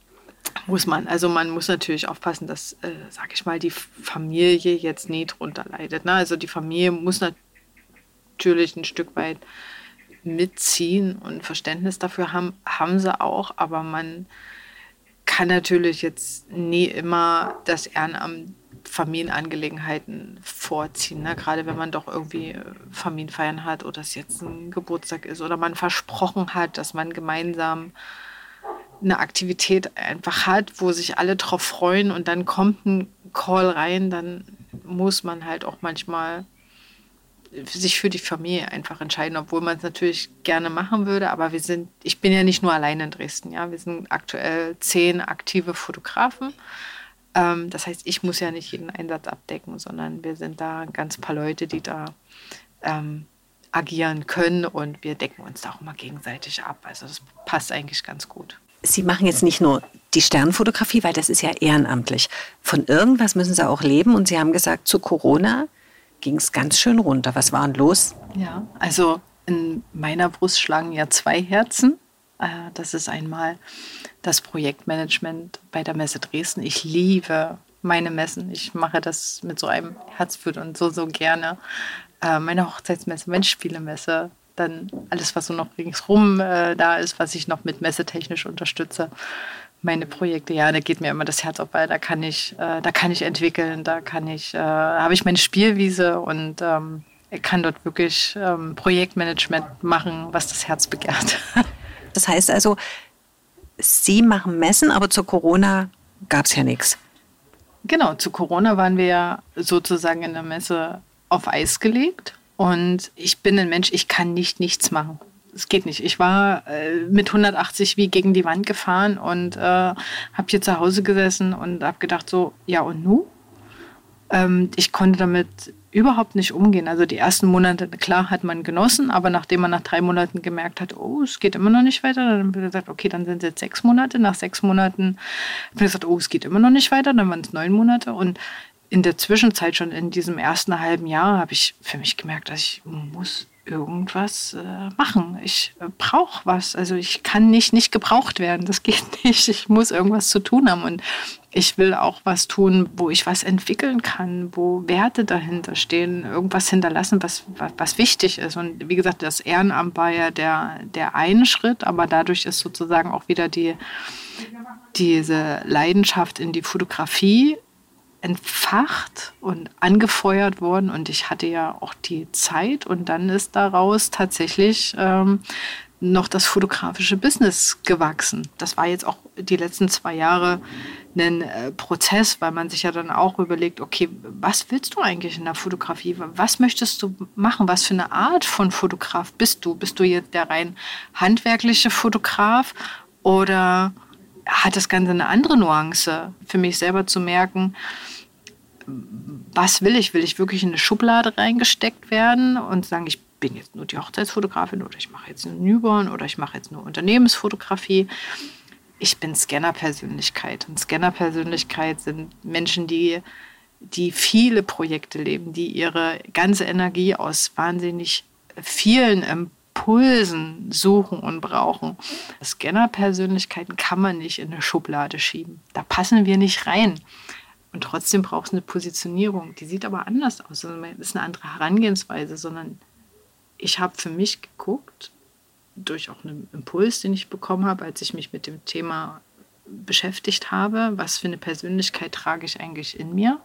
Muss man. Also man muss natürlich aufpassen, dass, äh, sag ich mal, die Familie jetzt nie drunter leidet. Ne? Also die Familie muss natürlich ein Stück weit mitziehen und Verständnis dafür haben, haben sie auch, aber man kann natürlich jetzt nie immer das Ehrenamt Familienangelegenheiten vorziehen. Ne? Gerade wenn man doch irgendwie äh, Familienfeiern hat oder es jetzt ein Geburtstag ist oder man versprochen hat, dass man gemeinsam eine Aktivität einfach hat, wo sich alle drauf freuen und dann kommt ein Call rein, dann muss man halt auch manchmal sich für die Familie einfach entscheiden, obwohl man es natürlich gerne machen würde. Aber wir sind, ich bin ja nicht nur allein in Dresden, ja. Wir sind aktuell zehn aktive Fotografen. Ähm, das heißt, ich muss ja nicht jeden Einsatz abdecken, sondern wir sind da ganz paar Leute, die da ähm, agieren können und wir decken uns da auch immer gegenseitig ab. Also das passt eigentlich ganz gut. Sie machen jetzt nicht nur die Sternfotografie, weil das ist ja ehrenamtlich. Von irgendwas müssen Sie auch leben und Sie haben gesagt, zu Corona ging es ganz schön runter. Was war denn los? Ja, also in meiner Brust schlagen ja zwei Herzen. Äh, das ist einmal das Projektmanagement bei der Messe Dresden. Ich liebe meine Messen. Ich mache das mit so einem Herzblut und so, so gerne. Äh, meine Hochzeitsmesse, Menschspielemesse, dann alles, was so noch ringsrum äh, da ist, was ich noch mit messetechnisch unterstütze meine Projekte, ja, da geht mir immer das Herz auf, weil da kann ich, äh, da kann ich entwickeln, da kann ich, äh, habe ich meine Spielwiese und ähm, kann dort wirklich ähm, Projektmanagement machen, was das Herz begehrt. Das heißt also, Sie machen Messen, aber zu Corona gab es ja nichts. Genau, zu Corona waren wir ja sozusagen in der Messe auf Eis gelegt. Und ich bin ein Mensch, ich kann nicht nichts machen es geht nicht. Ich war äh, mit 180 wie gegen die Wand gefahren und äh, habe hier zu Hause gesessen und habe gedacht so, ja und nu? Ähm, ich konnte damit überhaupt nicht umgehen. Also die ersten Monate, klar, hat man genossen, aber nachdem man nach drei Monaten gemerkt hat, oh, es geht immer noch nicht weiter, dann haben wir gesagt, okay, dann sind es jetzt sechs Monate. Nach sechs Monaten haben wir gesagt, oh, es geht immer noch nicht weiter, dann waren es neun Monate und in der Zwischenzeit, schon in diesem ersten halben Jahr, habe ich für mich gemerkt, dass ich muss irgendwas äh, machen. Ich äh, brauche was. Also ich kann nicht nicht gebraucht werden. Das geht nicht. Ich muss irgendwas zu tun haben. Und ich will auch was tun, wo ich was entwickeln kann, wo Werte dahinter stehen, irgendwas hinterlassen, was, was, was wichtig ist. Und wie gesagt, das Ehrenamt war ja der, der eine Schritt, aber dadurch ist sozusagen auch wieder die, diese Leidenschaft in die Fotografie entfacht und angefeuert worden und ich hatte ja auch die Zeit und dann ist daraus tatsächlich ähm, noch das fotografische Business gewachsen. Das war jetzt auch die letzten zwei Jahre ein äh, Prozess, weil man sich ja dann auch überlegt, okay, was willst du eigentlich in der Fotografie? Was möchtest du machen? Was für eine Art von Fotograf bist du? Bist du jetzt der rein handwerkliche Fotograf oder hat das Ganze eine andere Nuance für mich selber zu merken? Was will ich? Will ich wirklich in eine Schublade reingesteckt werden und sagen, ich bin jetzt nur die Hochzeitsfotografin oder ich mache jetzt nur Newborn oder ich mache jetzt nur Unternehmensfotografie. Ich bin Scanner-Persönlichkeit und Scanner-Persönlichkeit sind Menschen, die, die viele Projekte leben, die ihre ganze Energie aus wahnsinnig vielen Impulsen suchen und brauchen. Scanner-Persönlichkeiten kann man nicht in eine Schublade schieben. Da passen wir nicht rein. Und trotzdem braucht es eine Positionierung. Die sieht aber anders aus. Also es ist eine andere Herangehensweise, sondern ich habe für mich geguckt, durch auch einen Impuls, den ich bekommen habe, als ich mich mit dem Thema beschäftigt habe, was für eine Persönlichkeit trage ich eigentlich in mir.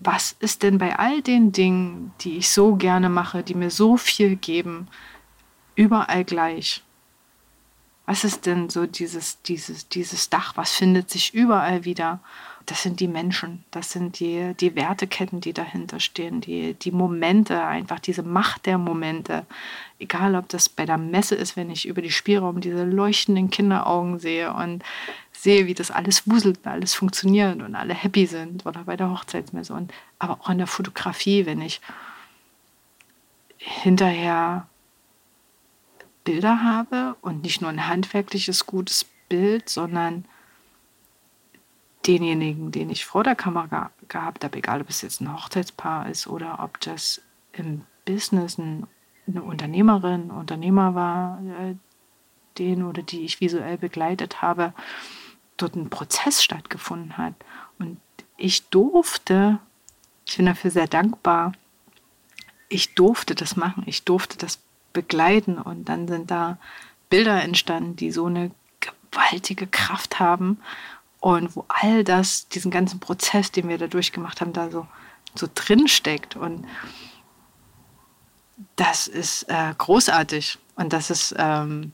Was ist denn bei all den Dingen, die ich so gerne mache, die mir so viel geben, überall gleich? Was ist denn so dieses, dieses, dieses Dach? Was findet sich überall wieder? Das sind die Menschen, das sind die, die Werteketten, die dahinter stehen, die, die Momente, einfach diese Macht der Momente. Egal, ob das bei der Messe ist, wenn ich über die Spielraum diese leuchtenden Kinderaugen sehe und sehe, wie das alles wuselt, alles funktioniert und alle happy sind oder bei der Hochzeitsmesse und aber auch in der Fotografie, wenn ich hinterher Bilder habe und nicht nur ein handwerkliches gutes Bild, sondern denjenigen, den ich vor der Kamera gehabt habe, egal ob es jetzt ein Hochzeitspaar ist oder ob das im Business ein, eine Unternehmerin, Unternehmer war, äh, den oder die ich visuell begleitet habe, dort ein Prozess stattgefunden hat. Und ich durfte, ich bin dafür sehr dankbar, ich durfte das machen, ich durfte das begleiten und dann sind da Bilder entstanden, die so eine gewaltige Kraft haben und wo all das, diesen ganzen Prozess, den wir da durchgemacht haben, da so, so drin steckt. Und das ist äh, großartig. Und das ist, ähm,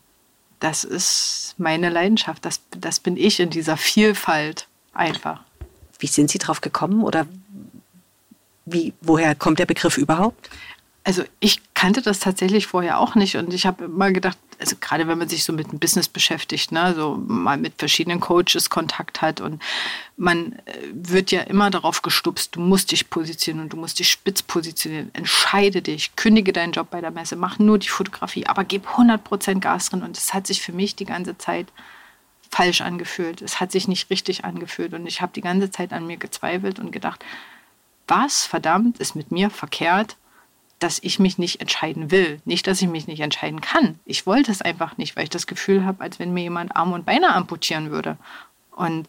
das ist meine Leidenschaft. Das, das bin ich in dieser Vielfalt einfach. Wie sind Sie drauf gekommen oder wie, woher kommt der Begriff überhaupt? Also ich kannte das tatsächlich vorher auch nicht und ich habe immer gedacht, also gerade wenn man sich so mit dem Business beschäftigt, ne, so mal mit verschiedenen Coaches Kontakt hat und man äh, wird ja immer darauf gestupst, du musst dich positionieren und du musst dich spitz positionieren, entscheide dich, kündige deinen Job bei der Messe, mach nur die Fotografie, aber gib 100% Gas drin und es hat sich für mich die ganze Zeit falsch angefühlt. Es hat sich nicht richtig angefühlt und ich habe die ganze Zeit an mir gezweifelt und gedacht, was verdammt ist mit mir verkehrt? Dass ich mich nicht entscheiden will. Nicht, dass ich mich nicht entscheiden kann. Ich wollte es einfach nicht, weil ich das Gefühl habe, als wenn mir jemand Arme und Beine amputieren würde. Und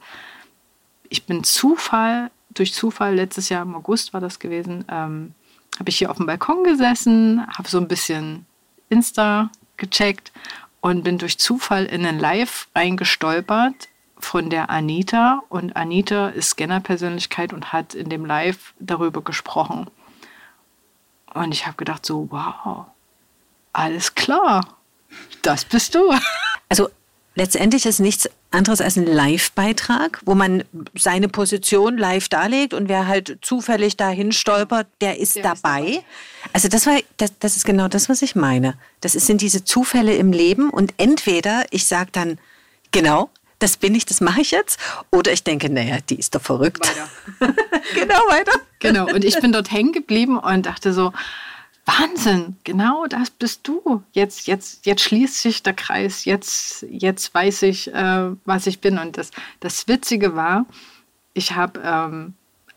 ich bin Zufall, durch Zufall, letztes Jahr im August war das gewesen, ähm, habe ich hier auf dem Balkon gesessen, habe so ein bisschen Insta gecheckt und bin durch Zufall in ein Live reingestolpert von der Anita. Und Anita ist Scanner-Persönlichkeit und hat in dem Live darüber gesprochen. Und ich habe gedacht, so, wow, alles klar, das bist du. Also letztendlich ist nichts anderes als ein Live-Beitrag, wo man seine Position live darlegt und wer halt zufällig dahin stolpert, der ist, der dabei. ist dabei. Also das war, das, das ist genau das, was ich meine. Das sind diese Zufälle im Leben und entweder ich sage dann, genau, das bin ich, das mache ich jetzt. Oder ich denke, naja, die ist doch verrückt. Weiter. genau, weiter. Genau, und ich bin dort hängen geblieben und dachte so, Wahnsinn, genau das bist du. Jetzt, jetzt, jetzt schließt sich der Kreis, jetzt, jetzt weiß ich, äh, was ich bin. Und das, das Witzige war, ich habe ähm,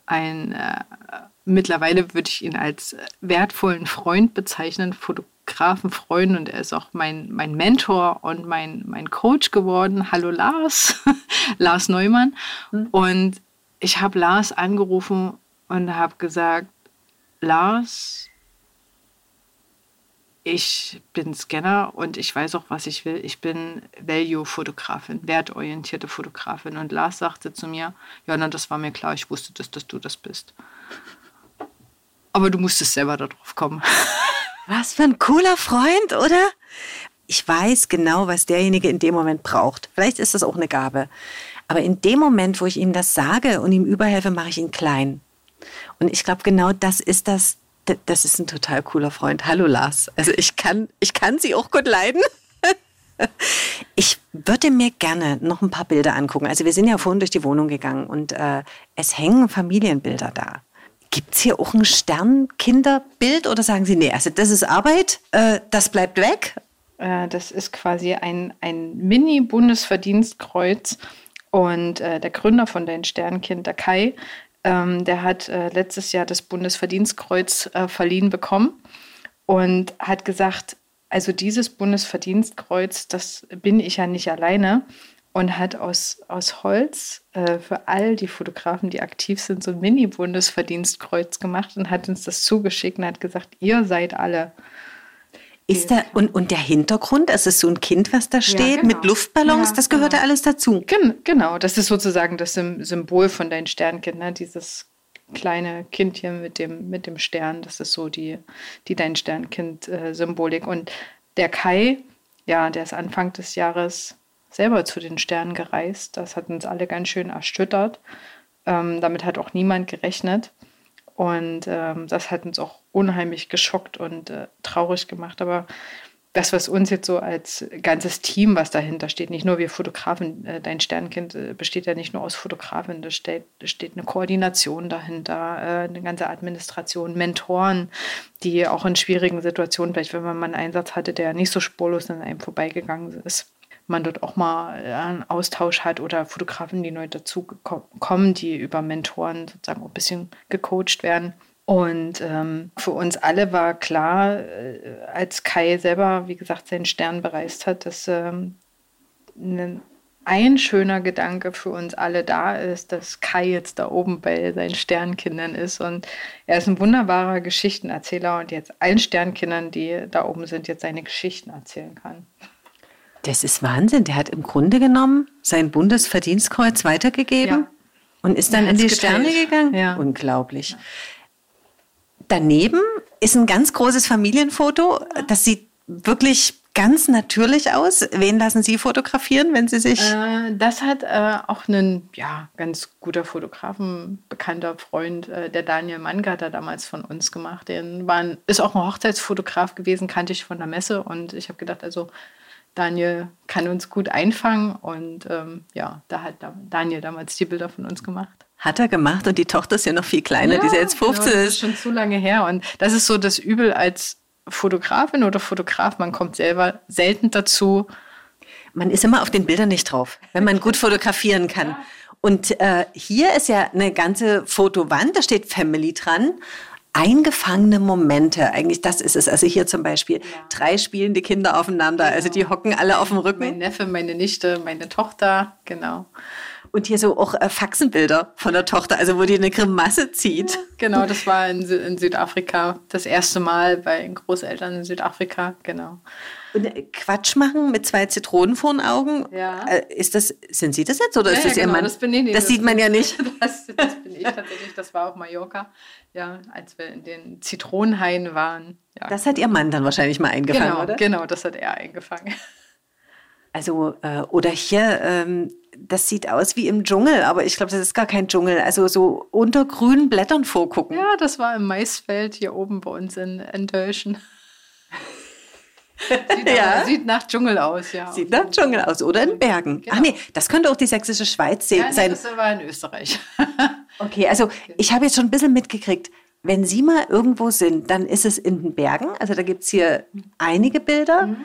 ein, äh, mittlerweile würde ich ihn als wertvollen Freund bezeichnen, Fotograf Fotografenfreund und er ist auch mein, mein Mentor und mein, mein Coach geworden. Hallo Lars, Lars Neumann. Mhm. Und ich habe Lars angerufen und habe gesagt, Lars, ich bin Scanner und ich weiß auch, was ich will. Ich bin Value-Fotografin, wertorientierte Fotografin. Und Lars sagte zu mir, ja, na, das war mir klar, ich wusste, dass, dass du das bist. Aber du musstest selber darauf kommen. Was für ein cooler Freund, oder? Ich weiß genau, was derjenige in dem Moment braucht. Vielleicht ist das auch eine Gabe. Aber in dem Moment, wo ich ihm das sage und ihm überhelfe, mache ich ihn klein. Und ich glaube, genau das ist das. Das ist ein total cooler Freund. Hallo Lars. Also ich kann, ich kann sie auch gut leiden. Ich würde mir gerne noch ein paar Bilder angucken. Also wir sind ja vorhin durch die Wohnung gegangen und äh, es hängen Familienbilder da. Gibt es hier auch ein Sternkinderbild oder sagen Sie, nee, also das ist Arbeit, äh, das bleibt weg? Äh, das ist quasi ein, ein Mini-Bundesverdienstkreuz und äh, der Gründer von den Sternkind, der Kai, ähm, der hat äh, letztes Jahr das Bundesverdienstkreuz äh, verliehen bekommen und hat gesagt, also dieses Bundesverdienstkreuz, das bin ich ja nicht alleine und hat aus, aus Holz äh, für all die Fotografen, die aktiv sind, so ein Mini-Bundesverdienstkreuz gemacht und hat uns das zugeschickt und hat gesagt, ihr seid alle ist da, und, und der Hintergrund, es ist so ein Kind, was da steht, ja, genau. mit Luftballons, ja, das gehört genau. da alles dazu. Gen genau, das ist sozusagen das Symbol von deinem Sternkind, ne? dieses kleine Kindchen mit dem, mit dem Stern, das ist so die, die dein Sternkind-Symbolik. Und der Kai, ja, der ist Anfang des Jahres selber zu den Sternen gereist. Das hat uns alle ganz schön erschüttert. Ähm, damit hat auch niemand gerechnet. Und ähm, das hat uns auch unheimlich geschockt und äh, traurig gemacht. Aber das, was uns jetzt so als ganzes Team, was dahinter steht, nicht nur wir Fotografen, äh, dein Sternkind äh, besteht ja nicht nur aus Fotografen, da steht, steht eine Koordination dahinter, äh, eine ganze Administration, Mentoren, die auch in schwierigen Situationen, vielleicht wenn man mal einen Einsatz hatte, der nicht so spurlos an einem vorbeigegangen ist, man dort auch mal einen Austausch hat oder Fotografen, die neu dazu kommen, die über Mentoren sozusagen ein bisschen gecoacht werden. Und ähm, für uns alle war klar, äh, als Kai selber, wie gesagt, seinen Stern bereist hat, dass ähm, ein, ein schöner Gedanke für uns alle da ist, dass Kai jetzt da oben bei seinen Sternkindern ist. Und er ist ein wunderbarer Geschichtenerzähler und jetzt allen Sternkindern, die da oben sind, jetzt seine Geschichten erzählen kann. Das ist Wahnsinn. Der hat im Grunde genommen sein Bundesverdienstkreuz weitergegeben ja. und ist dann in die geteilt. Sterne gegangen. Ja. Unglaublich. Ja. Daneben ist ein ganz großes Familienfoto. Das sieht wirklich ganz natürlich aus. Wen lassen Sie fotografieren, wenn Sie sich. Äh, das hat äh, auch ein ja, ganz guter Fotografen, bekannter Freund, äh, der Daniel Mangatter damals von uns gemacht. Der war, ist auch ein Hochzeitsfotograf gewesen, kannte ich von der Messe. Und ich habe gedacht, also Daniel kann uns gut einfangen und ähm, ja, da hat Daniel damals die Bilder von uns gemacht. Hat er gemacht und die Tochter ist ja noch viel kleiner, ja, die ist ja jetzt 15 genau, das ist. schon zu lange her und das ist so das Übel als Fotografin oder Fotograf, man kommt selber selten dazu. Man ist immer auf den Bildern nicht drauf, wenn man gut fotografieren kann. Und äh, hier ist ja eine ganze Fotowand, da steht Family dran eingefangene Momente. Eigentlich das ist es. Also hier zum Beispiel ja. drei spielende Kinder aufeinander. Genau. Also die hocken alle auf dem Rücken. Mein Neffe, meine Nichte, meine Tochter, genau. Und hier so auch äh, Faxenbilder von der Tochter, also wo die eine Grimasse zieht. Ja, genau, das war in, in, Südafrika das erste Mal bei den Großeltern in Südafrika, genau. Und äh, Quatsch machen mit zwei Zitronen vor den Augen. Ja. Äh, ist das, sind Sie das jetzt oder ja, ist das ja, Ihr genau, Mann? Das, bin ich nicht. das, das sieht man ja nicht. Das, das, bin ich tatsächlich. Das war auf Mallorca, ja, als wir in den Zitronenhain waren. Ja. Das hat Ihr Mann dann wahrscheinlich mal eingefangen, genau, oder? Genau, das hat er eingefangen. Also, äh, oder hier, ähm, das sieht aus wie im Dschungel, aber ich glaube, das ist gar kein Dschungel. Also so unter grünen Blättern vorgucken. Ja, das war im Maisfeld hier oben bei uns in Endölschen. Sieht, ja. sieht, nach Dschungel aus, ja. Sieht nach Dschungel aus oder in Bergen. Genau. Ach nee, das könnte auch die sächsische Schweiz ja, sein. Das war in Österreich. okay, also ich habe jetzt schon ein bisschen mitgekriegt, wenn Sie mal irgendwo sind, dann ist es in den Bergen. Also da gibt es hier einige Bilder. Mhm.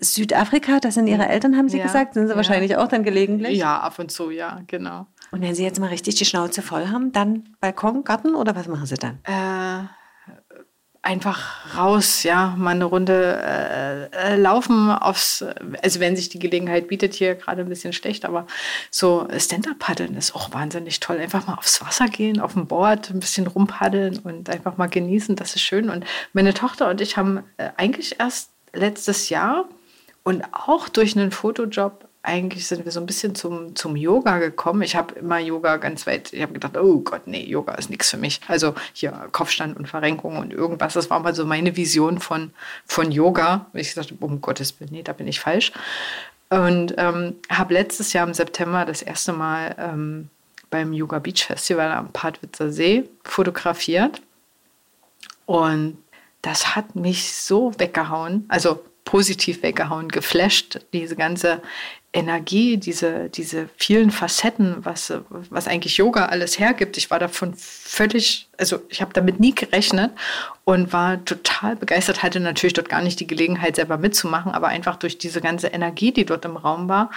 Südafrika, das sind Ihre Eltern, haben Sie ja, gesagt, sind Sie ja. wahrscheinlich auch dann gelegentlich? Ja, ab und zu, ja, genau. Und wenn Sie jetzt mal richtig die Schnauze voll haben, dann Balkon, Garten oder was machen Sie dann? Äh, einfach raus, ja, mal eine Runde äh, äh, laufen aufs, also wenn sich die Gelegenheit bietet, hier gerade ein bisschen schlecht, aber so Stand-Up-Paddeln ist auch wahnsinnig toll. Einfach mal aufs Wasser gehen, auf dem Board, ein bisschen rumpaddeln und einfach mal genießen, das ist schön. Und meine Tochter und ich haben äh, eigentlich erst letztes Jahr und auch durch einen Fotojob eigentlich sind wir so ein bisschen zum, zum Yoga gekommen. Ich habe immer Yoga ganz weit, ich habe gedacht, oh Gott, nee, Yoga ist nichts für mich. Also hier Kopfstand und Verrenkung und irgendwas, das war mal so meine Vision von, von Yoga. Ich dachte, um Gottes Willen, nee, da bin ich falsch. Und ähm, habe letztes Jahr im September das erste Mal ähm, beim Yoga Beach Festival am Padwitzer See fotografiert. Und das hat mich so weggehauen, also positiv weggehauen, geflasht, diese ganze Energie, diese, diese vielen Facetten, was, was eigentlich Yoga alles hergibt. Ich war davon völlig, also ich habe damit nie gerechnet und war total begeistert, hatte natürlich dort gar nicht die Gelegenheit, selber mitzumachen, aber einfach durch diese ganze Energie, die dort im Raum war,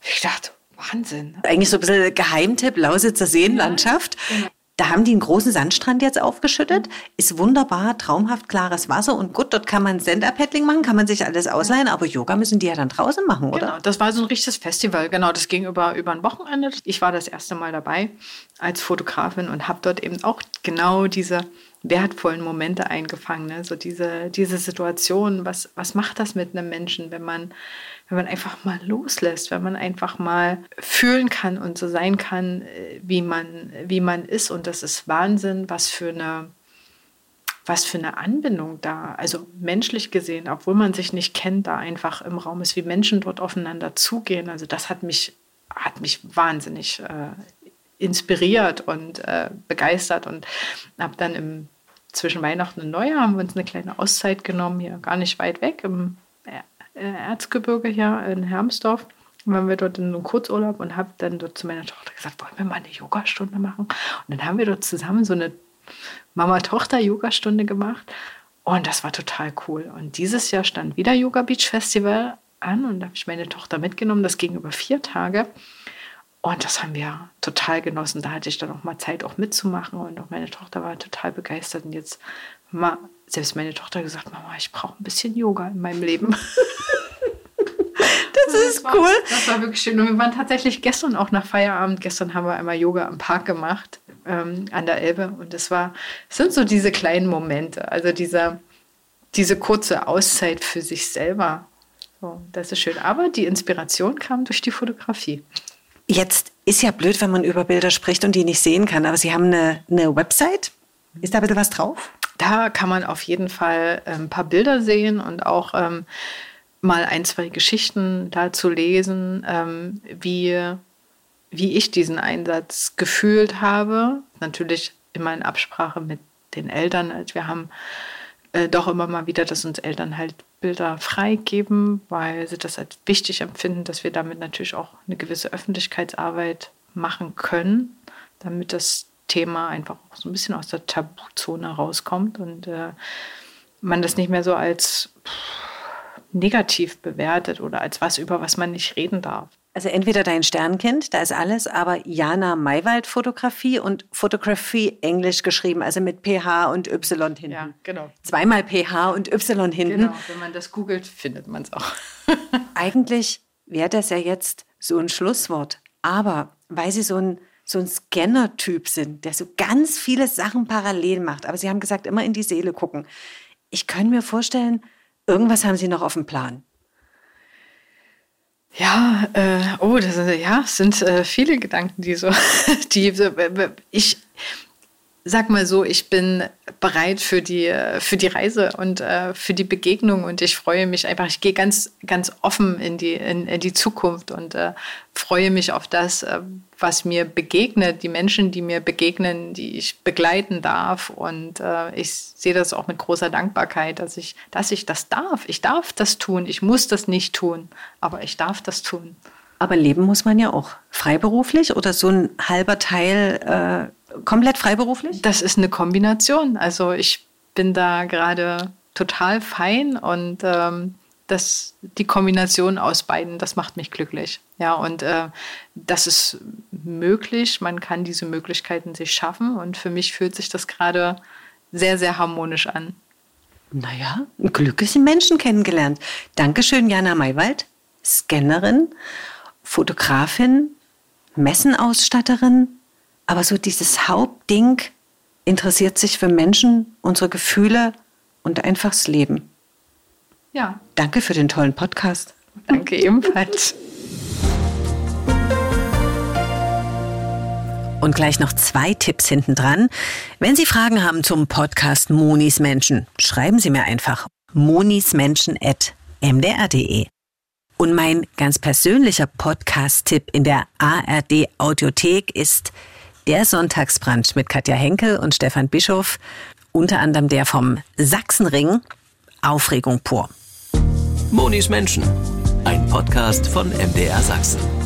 ich dachte, Wahnsinn. Eigentlich so ein bisschen Geheimtipp, Lausitzer Seenlandschaft. Ja, genau. Da haben die einen großen Sandstrand jetzt aufgeschüttet. Ist wunderbar, traumhaft klares Wasser. Und gut, dort kann man Stand-Up-Paddling machen, kann man sich alles ausleihen. Aber Yoga müssen die ja dann draußen machen, oder? Genau, das war so ein richtiges Festival. Genau, das ging über, über ein Wochenende. Ich war das erste Mal dabei als Fotografin und habe dort eben auch genau diese wertvollen Momente eingefangen. Ne? So diese, diese Situation, was, was macht das mit einem Menschen, wenn man wenn man einfach mal loslässt, wenn man einfach mal fühlen kann und so sein kann, äh, wie man, wie man ist. Und das ist Wahnsinn, was für eine, was für eine Anbindung da, also menschlich gesehen, obwohl man sich nicht kennt, da einfach im Raum ist, wie Menschen dort aufeinander zugehen. Also das hat mich, hat mich wahnsinnig äh, inspiriert und äh, begeistert und habe dann im zwischen Weihnachten und Neujahr haben wir uns eine kleine Auszeit genommen, hier gar nicht weit weg im Erzgebirge hier in Hermsdorf waren wir dort in einem Kurzurlaub und habe dann dort zu meiner Tochter gesagt, wollen wir mal eine Yogastunde machen? Und dann haben wir dort zusammen so eine Mama-Tochter-Yogastunde gemacht. Und das war total cool. Und dieses Jahr stand wieder Yoga Beach Festival an und da habe ich meine Tochter mitgenommen. Das ging über vier Tage. Und das haben wir total genossen. Da hatte ich dann auch mal Zeit, auch mitzumachen. Und auch meine Tochter war total begeistert. Und jetzt mal selbst meine Tochter gesagt, Mama, ich brauche ein bisschen Yoga in meinem Leben. das ist das cool. das war wirklich schön. Und wir waren tatsächlich gestern auch nach Feierabend. Gestern haben wir einmal Yoga am Park gemacht, ähm, an der Elbe. Und das war, das sind so diese kleinen Momente. Also dieser, diese kurze Auszeit für sich selber. So, das ist schön. Aber die Inspiration kam durch die Fotografie. Jetzt ist ja blöd, wenn man über Bilder spricht und die nicht sehen kann. Aber Sie haben eine, eine Website. Ist da bitte was drauf? Da kann man auf jeden Fall ein ähm, paar Bilder sehen und auch ähm, mal ein, zwei Geschichten dazu lesen, ähm, wie, wie ich diesen Einsatz gefühlt habe. Natürlich immer in Absprache mit den Eltern. Also wir haben äh, doch immer mal wieder, dass uns Eltern halt Bilder freigeben, weil sie das als wichtig empfinden, dass wir damit natürlich auch eine gewisse Öffentlichkeitsarbeit machen können, damit das Thema einfach so ein bisschen aus der Tabuzone rauskommt und äh, man das nicht mehr so als negativ bewertet oder als was, über was man nicht reden darf. Also entweder dein Sternkind, da ist alles, aber Jana Maywald Fotografie und Fotografie Englisch geschrieben, also mit PH und Y hinten. Ja, genau. Zweimal PH und Y hinten. Genau, wenn man das googelt, findet man es auch. Eigentlich wäre das ja jetzt so ein Schlusswort, aber weil sie so ein so ein Scanner-Typ sind, der so ganz viele Sachen parallel macht. Aber Sie haben gesagt, immer in die Seele gucken. Ich kann mir vorstellen, irgendwas haben Sie noch auf dem Plan. Ja, äh, oh, das sind, ja, sind äh, viele Gedanken, die so, die ich sag mal so, ich bin bereit für die, für die Reise und äh, für die Begegnung und ich freue mich einfach, ich gehe ganz, ganz offen in die, in, in die Zukunft und äh, freue mich auf das, äh, was mir begegnet, die Menschen, die mir begegnen, die ich begleiten darf und äh, ich sehe das auch mit großer Dankbarkeit, dass ich, dass ich das darf. Ich darf das tun, ich muss das nicht tun, aber ich darf das tun. Aber leben muss man ja auch. Freiberuflich oder so ein halber Teil äh, komplett freiberuflich? Das ist eine Kombination. Also ich bin da gerade total fein und ähm, das, die Kombination aus beiden, das macht mich glücklich. Ja, und äh, das ist möglich. Man kann diese Möglichkeiten sich schaffen. Und für mich fühlt sich das gerade sehr, sehr harmonisch an. Naja, einen glücklichen Menschen kennengelernt. Dankeschön, Jana Maywald, Scannerin, Fotografin, Messenausstatterin. Aber so dieses Hauptding interessiert sich für Menschen, unsere Gefühle und einfach das Leben. Ja. Danke für den tollen Podcast. Danke ebenfalls. Und gleich noch zwei Tipps hinten dran. Wenn Sie Fragen haben zum Podcast Monis Menschen, schreiben Sie mir einfach monismenschen.mdr.de. Und mein ganz persönlicher Podcast-Tipp in der ARD Audiothek ist der Sonntagsbrunch mit Katja Henkel und Stefan Bischof, unter anderem der vom Sachsenring. Aufregung pur. Monis Menschen, ein Podcast von MDR Sachsen.